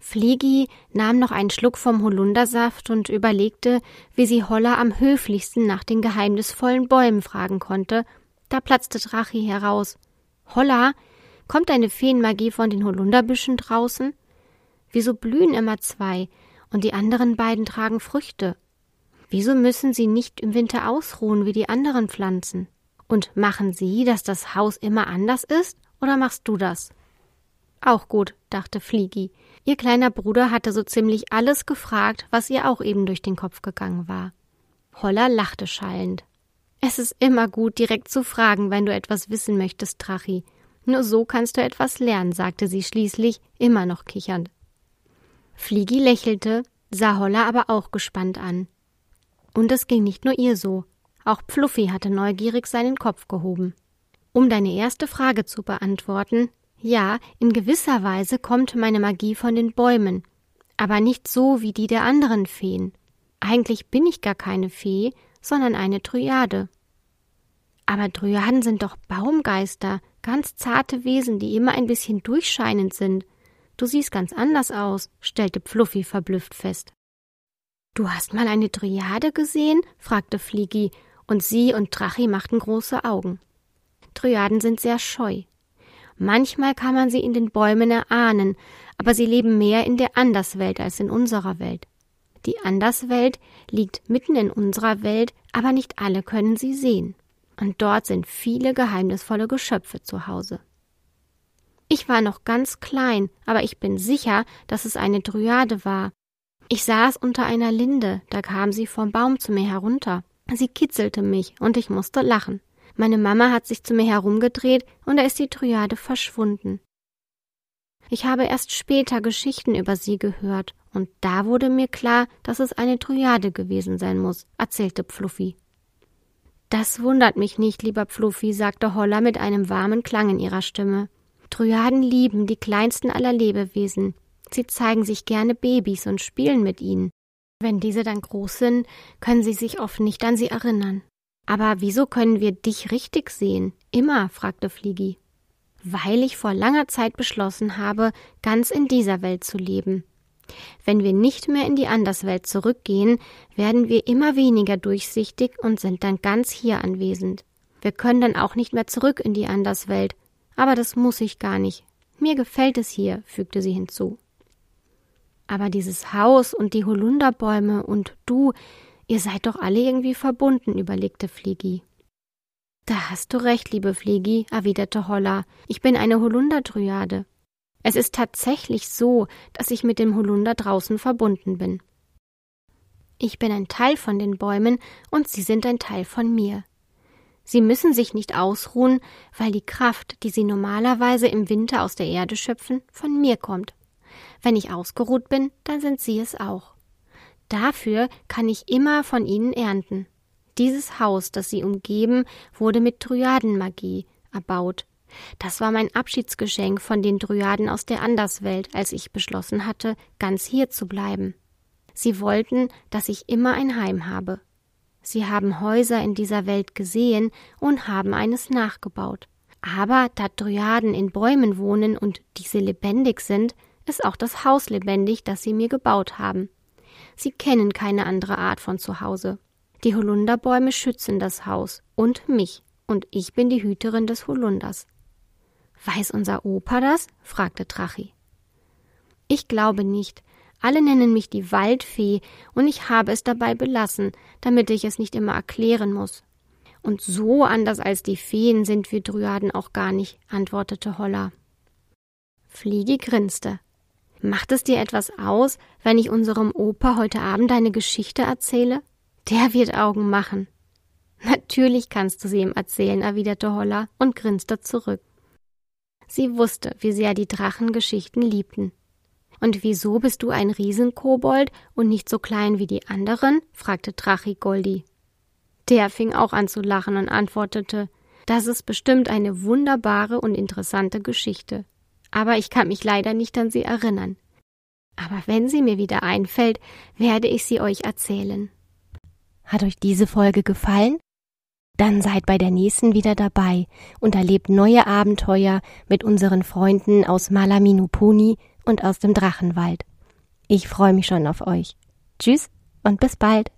Fliegi nahm noch einen Schluck vom Holundersaft und überlegte, wie sie Holla am höflichsten nach den geheimnisvollen Bäumen fragen konnte. Da platzte Drachi heraus. Holla, kommt deine Feenmagie von den Holunderbüschen draußen? Wieso blühen immer zwei und die anderen beiden tragen Früchte? Wieso müssen sie nicht im Winter ausruhen wie die anderen Pflanzen? Und machen sie, dass das Haus immer anders ist, oder machst du das? Auch gut, dachte Fliegi. Ihr kleiner Bruder hatte so ziemlich alles gefragt, was ihr auch eben durch den Kopf gegangen war. Holla lachte schallend. Es ist immer gut, direkt zu fragen, wenn du etwas wissen möchtest, Trachi. Nur so kannst du etwas lernen, sagte sie schließlich, immer noch kichernd. Fliegi lächelte, sah Holla aber auch gespannt an. Und es ging nicht nur ihr so. Auch Fluffy hatte neugierig seinen Kopf gehoben. Um deine erste Frage zu beantworten, ja, in gewisser Weise kommt meine Magie von den Bäumen, aber nicht so wie die der anderen Feen. Eigentlich bin ich gar keine Fee, sondern eine Dryade. Aber Dryaden sind doch Baumgeister, ganz zarte Wesen, die immer ein bisschen durchscheinend sind. Du siehst ganz anders aus, stellte Fluffy verblüfft fest. Du hast mal eine Dryade gesehen? fragte Fliegi, und sie und Drachi machten große Augen. Dryaden sind sehr scheu. Manchmal kann man sie in den Bäumen erahnen, aber sie leben mehr in der Anderswelt als in unserer Welt. Die Anderswelt liegt mitten in unserer Welt, aber nicht alle können sie sehen. Und dort sind viele geheimnisvolle Geschöpfe zu Hause. Ich war noch ganz klein, aber ich bin sicher, dass es eine Dryade war. Ich saß unter einer Linde, da kam sie vom Baum zu mir herunter. Sie kitzelte mich und ich musste lachen. Meine Mama hat sich zu mir herumgedreht und da ist die Dryade verschwunden. Ich habe erst später Geschichten über sie gehört und da wurde mir klar, dass es eine Dryade gewesen sein muss, erzählte Fluffy. Das wundert mich nicht, lieber Fluffy, sagte Holla mit einem warmen Klang in ihrer Stimme. Dryaden lieben die kleinsten aller Lebewesen. Sie zeigen sich gerne Babys und spielen mit ihnen. Wenn diese dann groß sind, können sie sich oft nicht an sie erinnern. Aber wieso können wir dich richtig sehen? Immer, fragte Fliegi. Weil ich vor langer Zeit beschlossen habe, ganz in dieser Welt zu leben. Wenn wir nicht mehr in die Anderswelt zurückgehen, werden wir immer weniger durchsichtig und sind dann ganz hier anwesend. Wir können dann auch nicht mehr zurück in die Anderswelt, aber das muss ich gar nicht. Mir gefällt es hier, fügte sie hinzu. Aber dieses Haus und die Holunderbäume und du, ihr seid doch alle irgendwie verbunden, überlegte Fliegi. Da hast du recht, liebe Fliegi, erwiderte Holla. Ich bin eine Holunderdryade. Es ist tatsächlich so, dass ich mit dem Holunder draußen verbunden bin. Ich bin ein Teil von den Bäumen und sie sind ein Teil von mir. Sie müssen sich nicht ausruhen, weil die Kraft, die sie normalerweise im Winter aus der Erde schöpfen, von mir kommt. Wenn ich ausgeruht bin, dann sind sie es auch. Dafür kann ich immer von ihnen ernten. Dieses Haus, das sie umgeben, wurde mit Dryadenmagie erbaut. Das war mein Abschiedsgeschenk von den Dryaden aus der Anderswelt, als ich beschlossen hatte, ganz hier zu bleiben. Sie wollten, dass ich immer ein Heim habe. Sie haben Häuser in dieser Welt gesehen und haben eines nachgebaut. Aber da Dryaden in Bäumen wohnen und diese lebendig sind, ist auch das Haus lebendig, das sie mir gebaut haben. Sie kennen keine andere Art von Zuhause. Die Holunderbäume schützen das Haus und mich, und ich bin die Hüterin des Holunders. Weiß unser Opa das? fragte Trachi. Ich glaube nicht, alle nennen mich die Waldfee, und ich habe es dabei belassen, damit ich es nicht immer erklären muss. Und so anders als die Feen sind wir Dryaden auch gar nicht, antwortete Holla. Fliegi grinste. Macht es dir etwas aus, wenn ich unserem Opa heute Abend eine Geschichte erzähle? Der wird Augen machen. Natürlich kannst du sie ihm erzählen, erwiderte Holla und grinste zurück. Sie wusste, wie sehr die Drachen Geschichten liebten. Und wieso bist du ein Riesenkobold und nicht so klein wie die anderen? fragte Drachi Goldi. Der fing auch an zu lachen und antwortete, das ist bestimmt eine wunderbare und interessante Geschichte. Aber ich kann mich leider nicht an sie erinnern. Aber wenn sie mir wieder einfällt, werde ich sie euch erzählen. Hat euch diese Folge gefallen? Dann seid bei der nächsten wieder dabei und erlebt neue Abenteuer mit unseren Freunden aus Malaminupuni und aus dem Drachenwald. Ich freue mich schon auf euch. Tschüss und bis bald.